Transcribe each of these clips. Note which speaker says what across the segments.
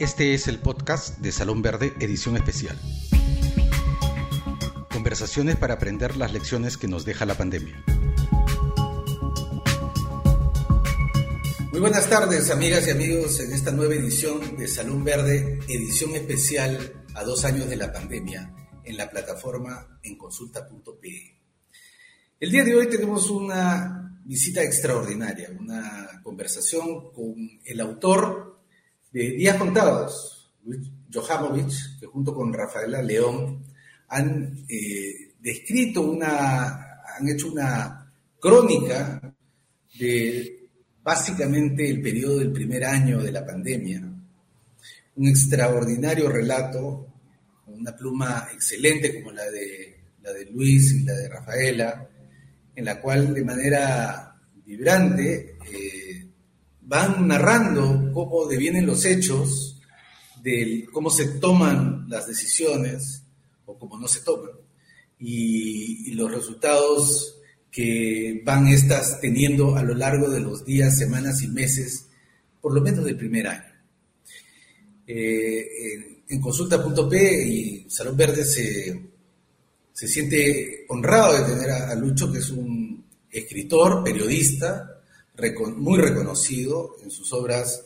Speaker 1: Este es el podcast de Salón Verde, edición especial. Conversaciones para aprender las lecciones que nos deja la pandemia.
Speaker 2: Muy buenas tardes, amigas y amigos, en esta nueva edición de Salón Verde, edición especial a dos años de la pandemia, en la plataforma enconsulta.pe. El día de hoy tenemos una visita extraordinaria, una conversación con el autor de Días Contados, Luis Johamovich, que junto con Rafaela León han eh, descrito una, han hecho una crónica de básicamente el periodo del primer año de la pandemia, un extraordinario relato, una pluma excelente como la de, la de Luis y la de Rafaela, en la cual de manera vibrante eh, van narrando cómo devienen los hechos, de cómo se toman las decisiones o cómo no se toman, y, los resultados que van estas teniendo a lo largo de los días, semanas y meses, por lo menos del primer año. Eh, en, consulta.p y Salón Verde se, se siente honrado de tener a Lucho, que es un escritor, periodista, muy reconocido en sus obras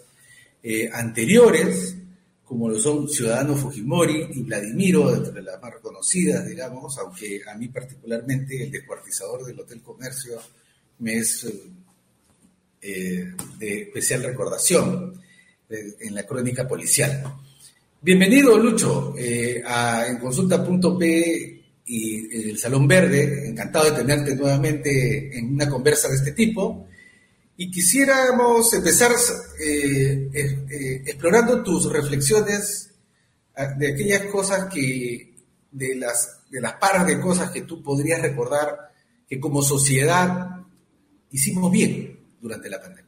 Speaker 2: eh, anteriores, como lo son Ciudadano Fujimori y Vladimiro, entre las más reconocidas, digamos, aunque a mí particularmente el descuartizador del Hotel Comercio me es eh, eh, de especial recordación en la crónica policial. Bienvenido, Lucho, a en consulta.p y el Salón Verde. Encantado de tenerte nuevamente en una conversa de este tipo. Y quisiéramos empezar eh, eh, explorando tus reflexiones ah, de aquellas cosas que, de las, de las paras de cosas que tú podrías recordar que como sociedad hicimos bien durante la pandemia.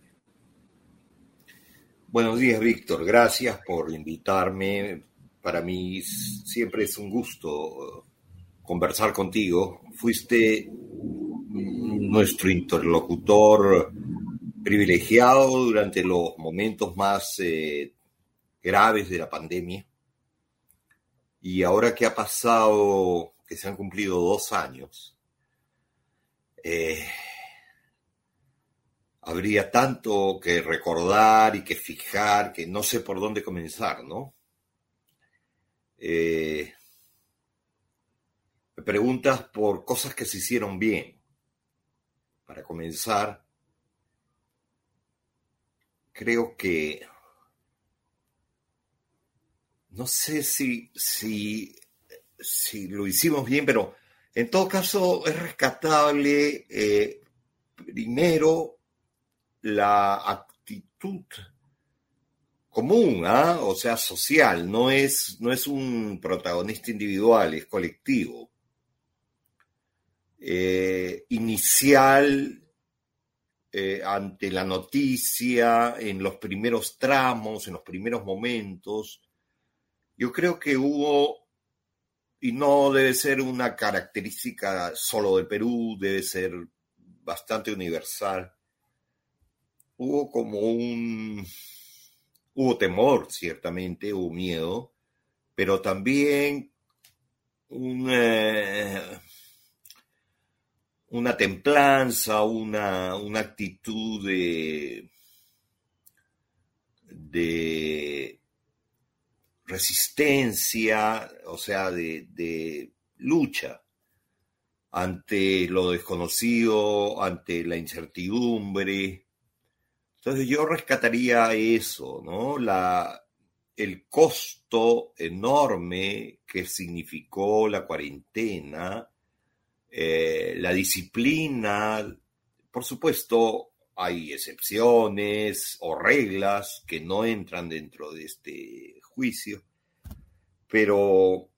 Speaker 3: Buenos días, Víctor. Gracias por invitarme. Para mí siempre es un gusto conversar contigo. Fuiste nuestro interlocutor privilegiado durante los momentos más eh, graves de la pandemia. Y ahora que ha pasado, que se han cumplido dos años, eh, habría tanto que recordar y que fijar que no sé por dónde comenzar, ¿no? Eh, me preguntas por cosas que se hicieron bien. Para comenzar, creo que no sé si, si, si lo hicimos bien, pero en todo caso es rescatable eh, primero la actitud común, ¿ah? o sea, social, no es, no es un protagonista individual, es colectivo. Eh, inicial eh, ante la noticia, en los primeros tramos, en los primeros momentos. Yo creo que hubo, y no debe ser una característica solo del Perú, debe ser bastante universal, hubo como un, hubo temor, ciertamente, hubo miedo, pero también un... Eh, una templanza, una, una actitud de, de resistencia, o sea, de, de lucha ante lo desconocido, ante la incertidumbre. Entonces yo rescataría eso, ¿no? La, el costo enorme que significó la cuarentena eh, la disciplina, por supuesto, hay excepciones o reglas que no entran dentro de este juicio, pero,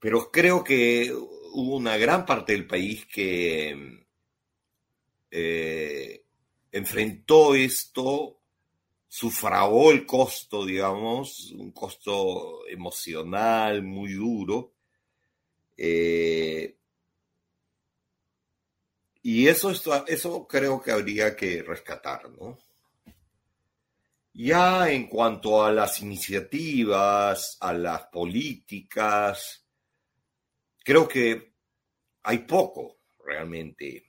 Speaker 3: pero creo que hubo una gran parte del país que eh, enfrentó esto, sufragó el costo, digamos, un costo emocional muy duro, eh, y eso, eso creo que habría que rescatar, ¿no? Ya en cuanto a las iniciativas, a las políticas, creo que hay poco realmente,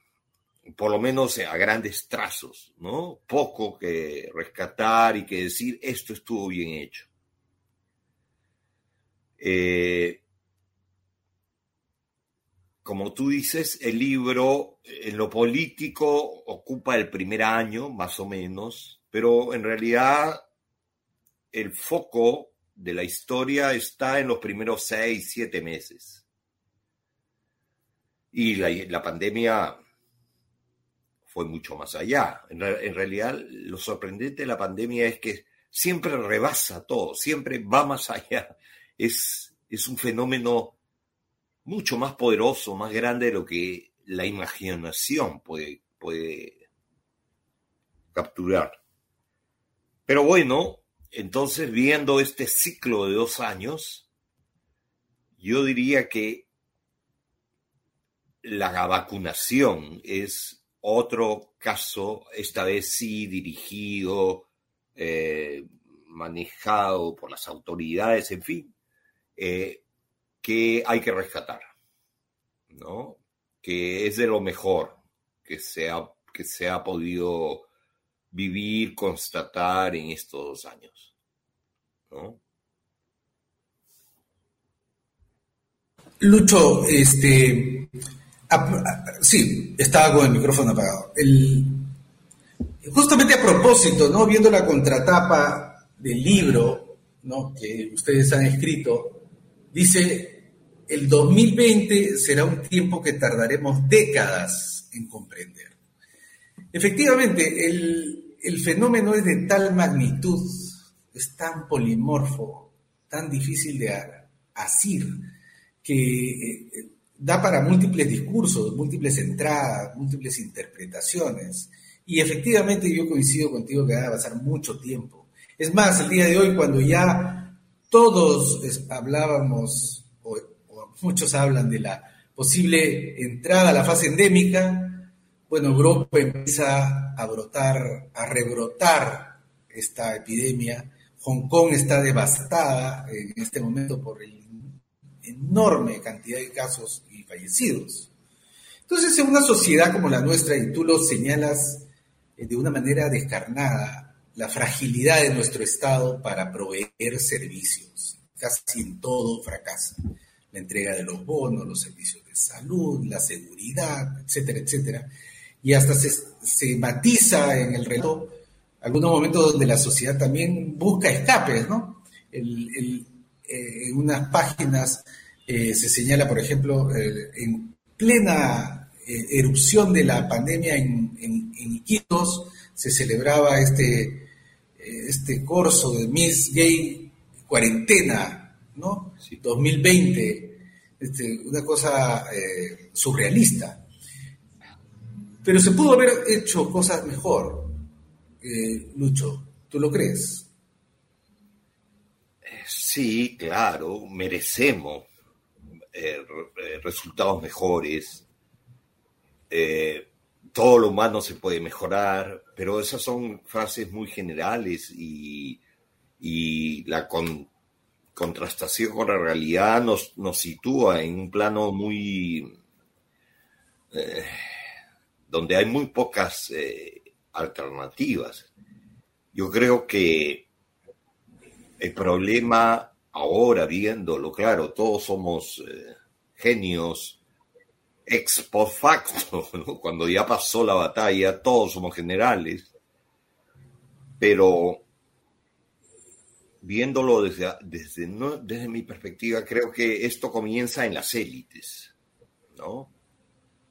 Speaker 3: por lo menos a grandes trazos, ¿no? Poco que rescatar y que decir esto estuvo bien hecho. Eh, como tú dices, el libro en lo político ocupa el primer año, más o menos, pero en realidad el foco de la historia está en los primeros seis, siete meses. Y la, pandemia fue mucho más allá. En, en, realidad, lo sorprendente de la pandemia es que siempre rebasa todo, siempre va más allá. Es, es un fenómeno mucho más poderoso, más grande de lo que la imaginación puede, puede capturar. Pero bueno, entonces viendo este ciclo de dos años, yo diría que la vacunación es otro caso, esta vez sí dirigido, eh, manejado por las autoridades, en fin, eh, que hay que rescatar, ¿no? Que es de lo mejor que se ha, que se ha podido vivir, constatar en estos dos años, ¿no?
Speaker 2: Lucho, este, sí, estaba con el micrófono apagado. justamente a propósito, ¿no? Viendo la contratapa del libro, ¿no? Que ustedes han escrito, Dice, el 2020 será un tiempo que tardaremos décadas en comprender. Efectivamente, el, fenómeno es de tal magnitud, es tan polimorfo, tan difícil de asir, que eh, da para múltiples discursos, múltiples entradas, múltiples interpretaciones. Y efectivamente yo coincido contigo que va a pasar mucho tiempo. Es más, el día de hoy, cuando ya todos hablábamos, muchos hablan de la posible entrada a la fase endémica, bueno, Europa empieza a brotar, a rebrotar esta epidemia. Hong Kong está devastada en este momento por la enorme cantidad de casos y fallecidos. Entonces, en una sociedad como la nuestra, y tú lo señalas eh, de una manera descarnada, la fragilidad de nuestro Estado para proveer servicios. Casi en todo fracasa. La entrega de los bonos, los servicios de salud, la seguridad, etcétera, etcétera. Y hasta se, matiza en el relato algunos momentos donde la sociedad también busca escapes, ¿no? Eh, en unas páginas eh, se señala, por ejemplo, eh, en plena erupción de la pandemia en, en, en Iquitos, se celebraba este, este corso de Miss Gay Cuarentena, ¿no? 2020, este, una cosa eh, surrealista. Pero se pudo haber hecho cosas mejor, eh, Lucho, ¿tú lo crees?
Speaker 3: Sí, claro, merecemos eh, resultados mejores todo lo humano se puede mejorar, pero esas son frases muy generales y, la contrastación con la realidad nos, nos, sitúa en un plano muy... Eh, donde hay muy pocas eh, alternativas. Yo creo que el problema ahora, viéndolo, claro, todos somos eh, genios ex post facto, cuando ya pasó la batalla, todos somos generales, pero viéndolo desde, desde, desde mi perspectiva, creo que esto comienza en las élites, ¿no?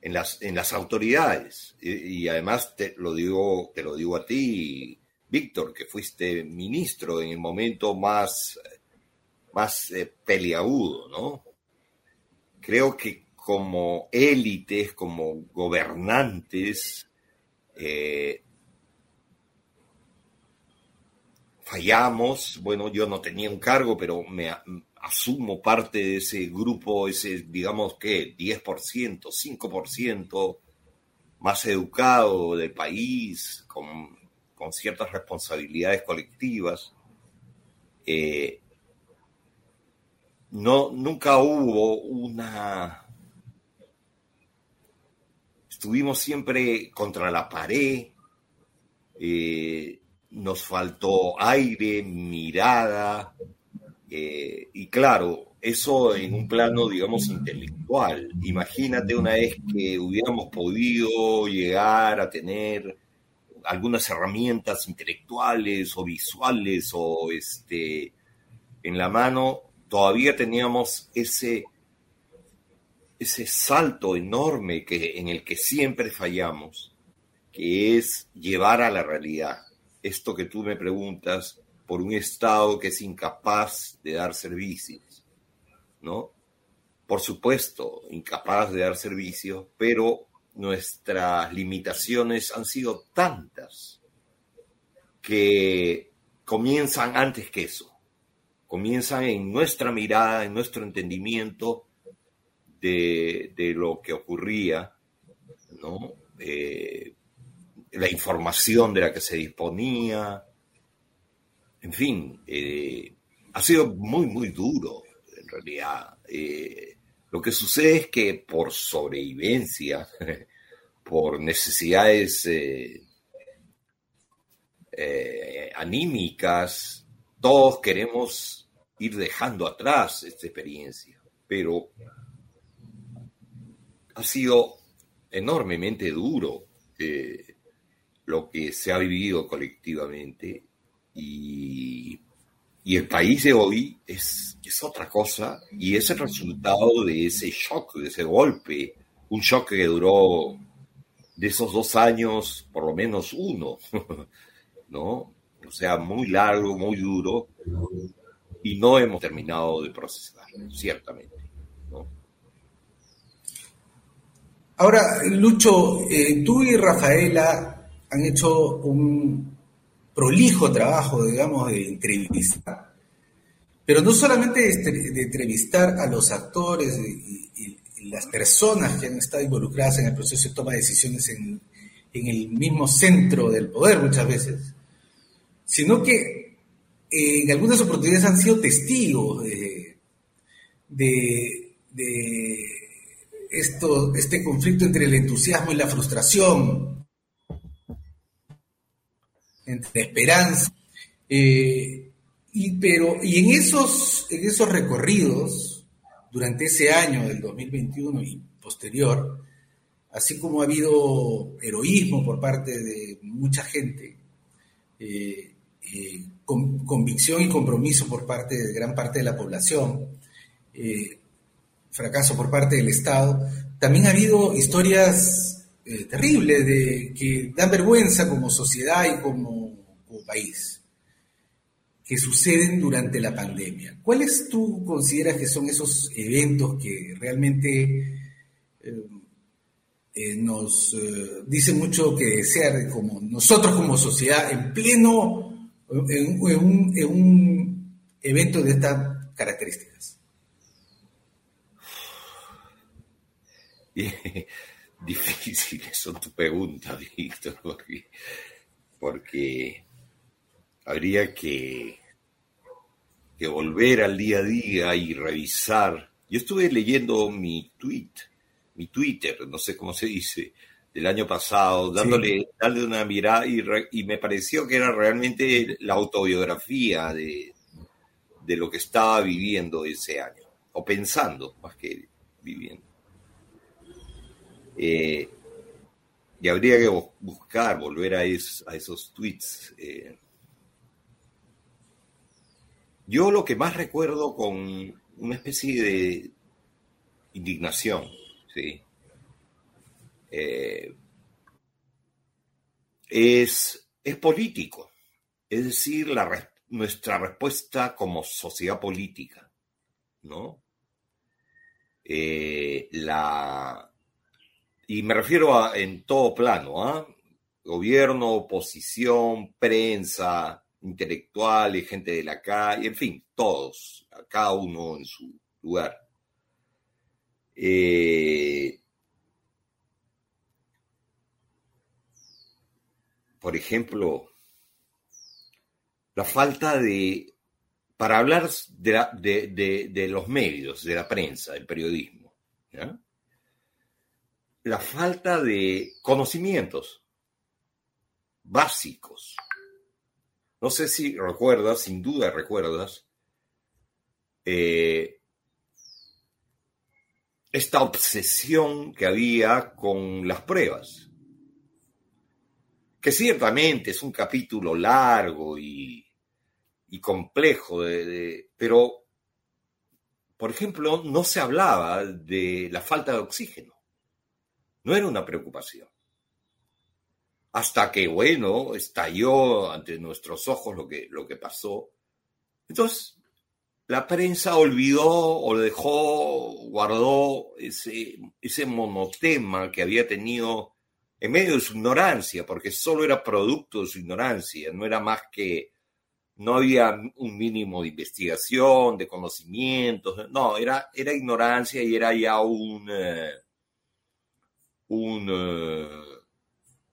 Speaker 3: En las, en las autoridades. Y, además te lo, digo, te lo digo a ti, Víctor, que fuiste ministro en el momento más, más eh, peleagudo, ¿no? Creo que como élites, como gobernantes, eh, fallamos. Bueno, yo no tenía un cargo, pero me asumo parte de ese grupo, ese, digamos que 10%, 5% más educado del país, con, con ciertas responsabilidades colectivas, eh, no, nunca hubo una... Estuvimos siempre contra la pared, eh, nos faltó aire, mirada, eh, y claro, eso en un plano, digamos, intelectual. Imagínate una vez que hubiéramos podido llegar a tener algunas herramientas intelectuales o visuales o este en la mano, todavía teníamos ese ese salto enorme que en el que siempre fallamos, que es llevar a la realidad esto que tú me preguntas por un Estado que es incapaz de dar servicios, ¿no? Por supuesto, incapaz de dar servicios, pero nuestras limitaciones han sido tantas que comienzan antes que eso, comienzan en nuestra mirada, en nuestro entendimiento de, lo que ocurría, ¿no? Eh, la información de la que se disponía, en fin, eh, ha sido muy, muy duro, en realidad. Eh, lo que sucede es que por sobrevivencia, por necesidades eh, anímicas, todos queremos ir dejando atrás esta experiencia, pero ha sido enormemente duro lo que se ha vivido colectivamente y, el país de hoy es, es otra cosa y es el resultado de ese shock, de ese golpe, un shock que duró de esos dos años, por lo menos uno, ¿no? O sea, muy largo, muy duro, y no hemos terminado de procesar, ciertamente.
Speaker 2: Ahora, Lucho, eh, tú y Rafaela han hecho un prolijo trabajo, digamos, de entrevistar. Pero no solamente de entrevistar a los actores y, las personas que han estado involucradas en el proceso de toma de decisiones en, el mismo centro del poder muchas veces, sino que eh, en algunas oportunidades han sido testigos de, este conflicto entre el entusiasmo y la frustración, entre esperanza. Eh, y, pero, y en esos, en esos recorridos, durante ese año del 2021 y posterior, así como ha habido heroísmo por parte de mucha gente, eh, eh, convicción y compromiso por parte de gran parte de la población, fracaso por parte del Estado, también ha habido historias terribles de, que dan vergüenza como sociedad y como país que suceden durante la pandemia. ¿Cuáles tú consideras que son esos eventos que realmente eh, eh, nos eh, dicen mucho que desear como nosotros como sociedad en pleno, en, un, en un evento de estas características?
Speaker 3: Difíciles son tu pregunta, Víctor, porque habría que, que volver al día a día y revisar. Yo estuve leyendo mi tweet, mi Twitter, no sé cómo se dice, del año pasado, dándole, una mirada y, me pareció que era realmente la autobiografía de, de lo que estaba viviendo ese año, o pensando más que viviendo. Eh, y habría que buscar, volver a, a esos tweets. Eh, yo lo que más recuerdo con una especie de indignación, ¿sí? Eh, es, es, político, es decir, nuestra respuesta como sociedad política, ¿no? Eh, la, y me refiero a en todo plano, ¿ah? Gobierno, oposición, prensa, intelectuales, gente de la calle, en fin, todos, cada uno en su lugar. Eh, por ejemplo, la falta de, para hablar de, los medios, de la prensa, del periodismo, la falta de conocimientos básicos. No sé si recuerdas, sin duda recuerdas, eh, esta obsesión que había con las pruebas, que ciertamente es un capítulo largo y, complejo, pero, por ejemplo, no se hablaba de la falta de oxígeno. No era una preocupación. Hasta que, bueno, estalló ante nuestros ojos lo que, lo que pasó. Entonces, la prensa olvidó o dejó, guardó ese, ese monotema que había tenido en medio de su ignorancia, porque solo era producto de su ignorancia, no era más que, no había un mínimo de investigación, de conocimientos, no, era, era ignorancia y era ya un, eh, un, eh,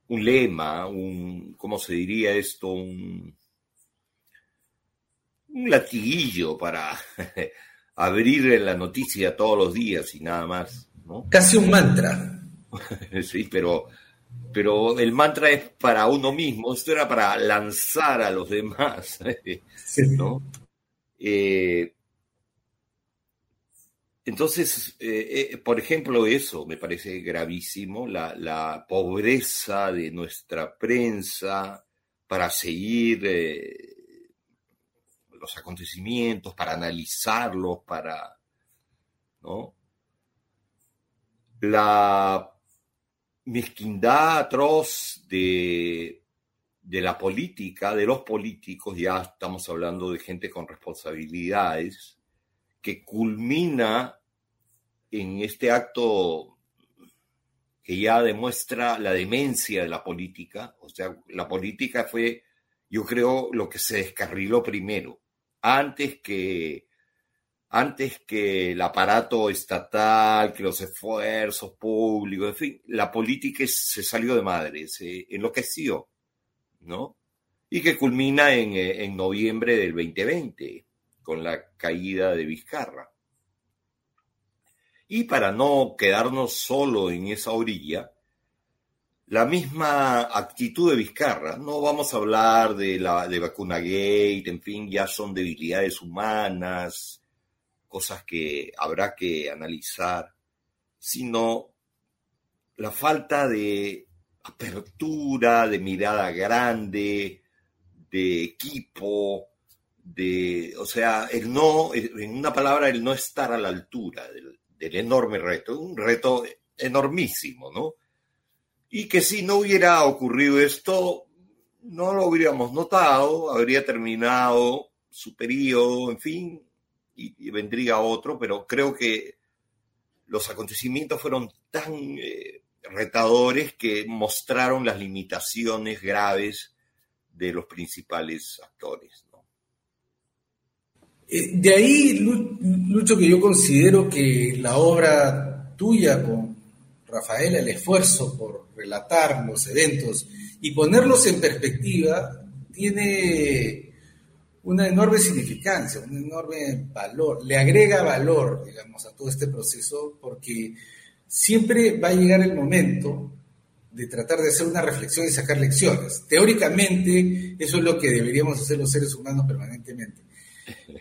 Speaker 3: un lema, un, ¿cómo se diría esto? Un, un latiguillo para abrir la noticia todos los días y nada más. ¿no?
Speaker 2: Casi un mantra.
Speaker 3: sí, pero, pero el mantra es para uno mismo, esto era para lanzar a los demás. ¿no? Eh, entonces, eh, eh, por ejemplo, eso me parece gravísimo, la, pobreza de nuestra prensa para seguir los acontecimientos, para analizarlos, para... La mezquindad atroz de, de la política, de los políticos, ya estamos hablando de gente con responsabilidades, que culmina en este acto que ya demuestra la demencia de la política, o sea, la política fue, yo creo, lo que se descarriló primero antes que, antes que el aparato estatal, que los esfuerzos públicos, en fin, la política se salió de madre, se enloqueció, ¿no? Y que culmina en, en noviembre del 2020, con la caída de Vizcarra. Y para no quedarnos solo en esa orilla, la misma actitud de Vizcarra. No vamos a hablar de la de vacuna gate, en fin, ya son debilidades humanas, cosas que habrá que analizar, sino la falta de apertura, de mirada grande, de equipo, de, o sea, el no, en una palabra, el no estar a la altura del, del enorme reto, un reto enormísimo, ¿no? y que si no hubiera ocurrido esto, no lo hubiéramos notado, habría terminado su periodo, en fin, y, vendría otro, pero creo que los acontecimientos fueron tan eh, retadores que mostraron las limitaciones graves de los principales actores.
Speaker 2: Eh, de ahí, Lucho, que yo considero que la obra tuya con Rafael, el esfuerzo por relatar los eventos y ponerlos en perspectiva tiene una enorme significancia, un enorme valor, le agrega valor, digamos, a todo este proceso, porque siempre va a llegar el momento de tratar de hacer una reflexión y sacar lecciones. Teóricamente, eso es lo que deberíamos hacer los seres humanos permanentemente.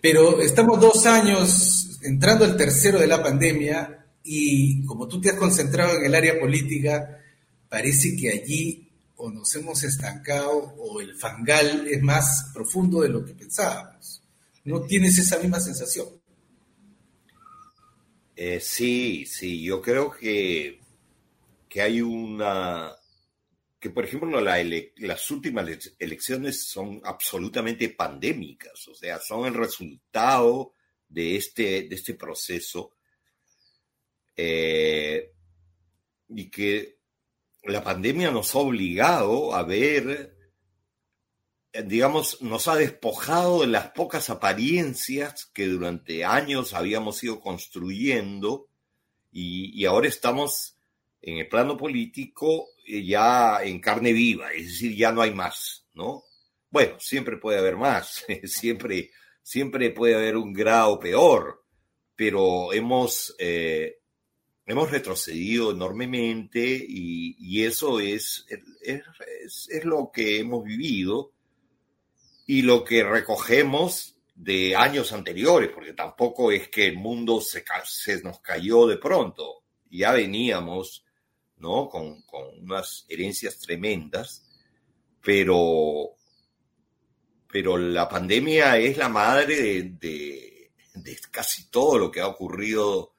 Speaker 2: Pero estamos dos años entrando al tercero de la pandemia y como tú te has concentrado en el área política, parece que allí o nos hemos estancado o el fangal es más profundo de lo que pensábamos. ¿No tienes esa misma sensación?
Speaker 3: Eh, sí, sí, yo creo que, que hay una, que por ejemplo las últimas elecciones son absolutamente pandémicas, o sea, son el resultado de este, de este proceso eh, y que la pandemia nos ha obligado a ver, digamos, nos ha despojado de las pocas apariencias que durante años habíamos ido construyendo y, ahora estamos en el plano político ya en carne viva, es decir, ya no hay más, ¿no? Bueno, siempre puede haber más, siempre, siempre puede haber un grado peor, pero hemos, eh, hemos retrocedido enormemente y, eso es, es, es, lo que hemos vivido y lo que recogemos de años anteriores, porque tampoco es que el mundo se, se nos cayó de pronto, ya veníamos ¿no? Con, con unas herencias tremendas, pero, pero la pandemia es la madre de, de, casi todo lo que ha ocurrido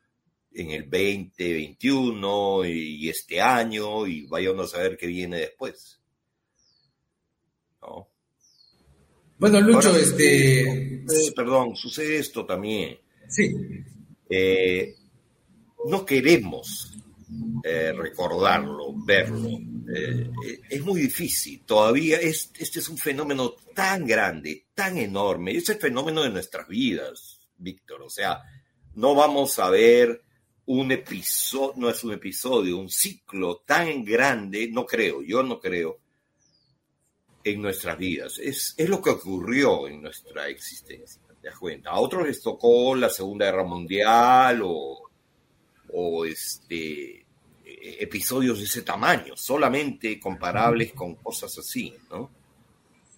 Speaker 3: en el 2021 y, este año, y vayamos a ver qué viene después. ¿No?
Speaker 2: Bueno, Lucho, este.
Speaker 3: perdón, sucede esto también.
Speaker 2: Sí.
Speaker 3: Eh, no queremos eh, recordarlo, verlo. Eh, es muy difícil. Todavía es, este es un fenómeno tan grande, tan enorme. Es el fenómeno de nuestras vidas, Víctor. O sea, no vamos a ver un episodio, no es un episodio, un ciclo tan grande, no creo, yo no creo, en nuestras vidas. Es, es lo que ocurrió en nuestra existencia. ¿Te das cuenta? A otros les tocó la Segunda Guerra Mundial o, o este, episodios de ese tamaño, solamente comparables con cosas así, ¿no?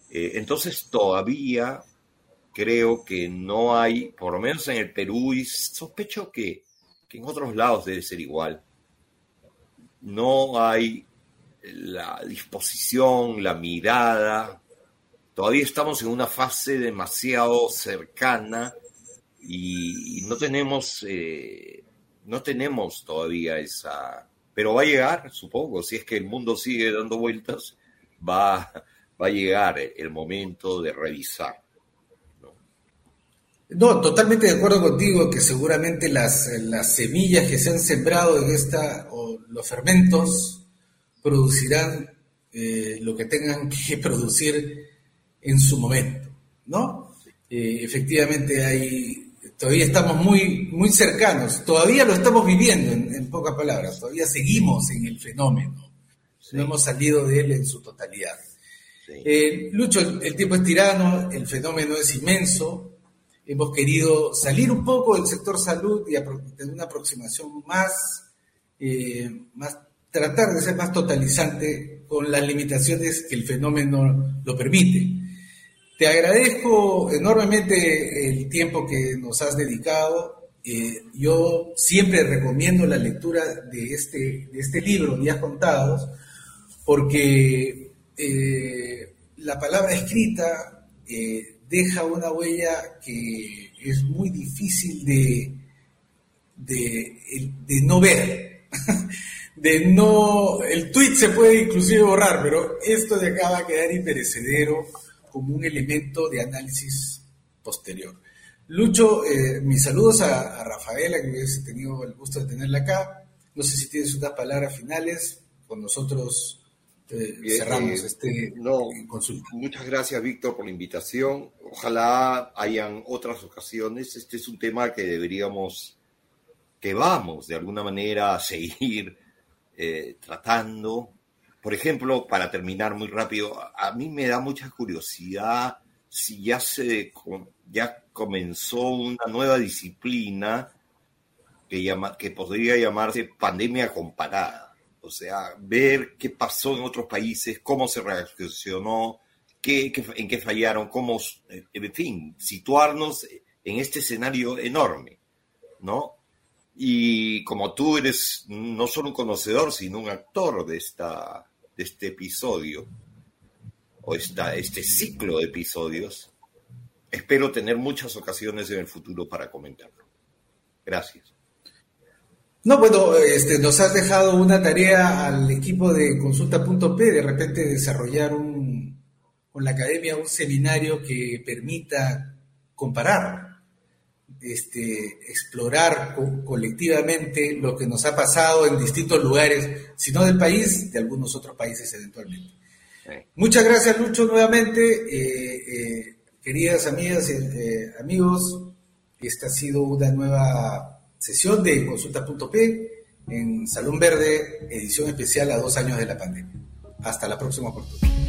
Speaker 3: Eh, entonces todavía creo que no hay, por lo menos en el Perú, y sospecho que, que en otros lados debe ser igual, no hay la disposición, la mirada, todavía estamos en una fase demasiado cercana y, no tenemos, eh, no tenemos todavía esa, pero va a llegar, supongo, si es que el mundo sigue dando vueltas, va, va a llegar el momento de revisar.
Speaker 2: ¿no? totalmente de acuerdo contigo que seguramente las, las semillas que se han sembrado en esta, o los fermentos, producirán eh, lo que tengan que producir en su momento, ¿no? Eh, efectivamente hay todavía estamos muy, muy cercanos, todavía lo estamos viviendo en, pocas palabras, todavía seguimos en el fenómeno, no hemos salido de él en su totalidad. Eh, Lucho, el, tiempo es tirano, el fenómeno es inmenso, hemos querido salir un poco del sector salud y tener una aproximación más, eh, más, tratar de ser más totalizante con las limitaciones que el fenómeno lo permite. Te agradezco enormemente el tiempo que nos has dedicado. Eh, yo siempre recomiendo la lectura de este, este libro, Días Contados, porque eh, la palabra escrita eh, deja una huella que es muy difícil de no ver. de no, el tweet se puede inclusive borrar, pero esto de acá va a quedar imperecedero como un elemento de análisis posterior. Lucho, eh, mis saludos a, Rafaela, que hubiese tenido el gusto de tenerla acá. No sé si tienes unas palabras finales. Con nosotros eh, cerramos eh, este
Speaker 3: no, Muchas gracias, Víctor, por la invitación. Ojalá hayan otras ocasiones. Este es un tema que deberíamos, que vamos de alguna manera a seguir tratando por ejemplo, para terminar muy rápido, a mí me da mucha curiosidad si ya se ya comenzó una nueva disciplina que, llama, que podría llamarse pandemia comparada. O sea, ver qué pasó en otros países, cómo se reaccionó, qué, en qué fallaron, cómo, en fin, situarnos en este escenario enorme, ¿no? Y como tú eres no solo un conocedor, sino un actor de esta de este episodio, o esta, este ciclo de episodios, espero tener muchas ocasiones en el futuro para comentarlo. Gracias.
Speaker 2: No, bueno, este, nos has dejado una tarea al equipo de consulta.p, de repente desarrollar un, con la academia un seminario que permita comparar este, explorar colectivamente lo que nos ha pasado en distintos lugares, si no del país, de algunos otros países eventualmente. Muchas gracias, Lucho, nuevamente. Eh, eh, queridas amigas y eh, amigos, esta ha sido una nueva sesión de Consulta.p en Salón Verde, edición especial a dos años de la pandemia. Hasta la próxima oportunidad.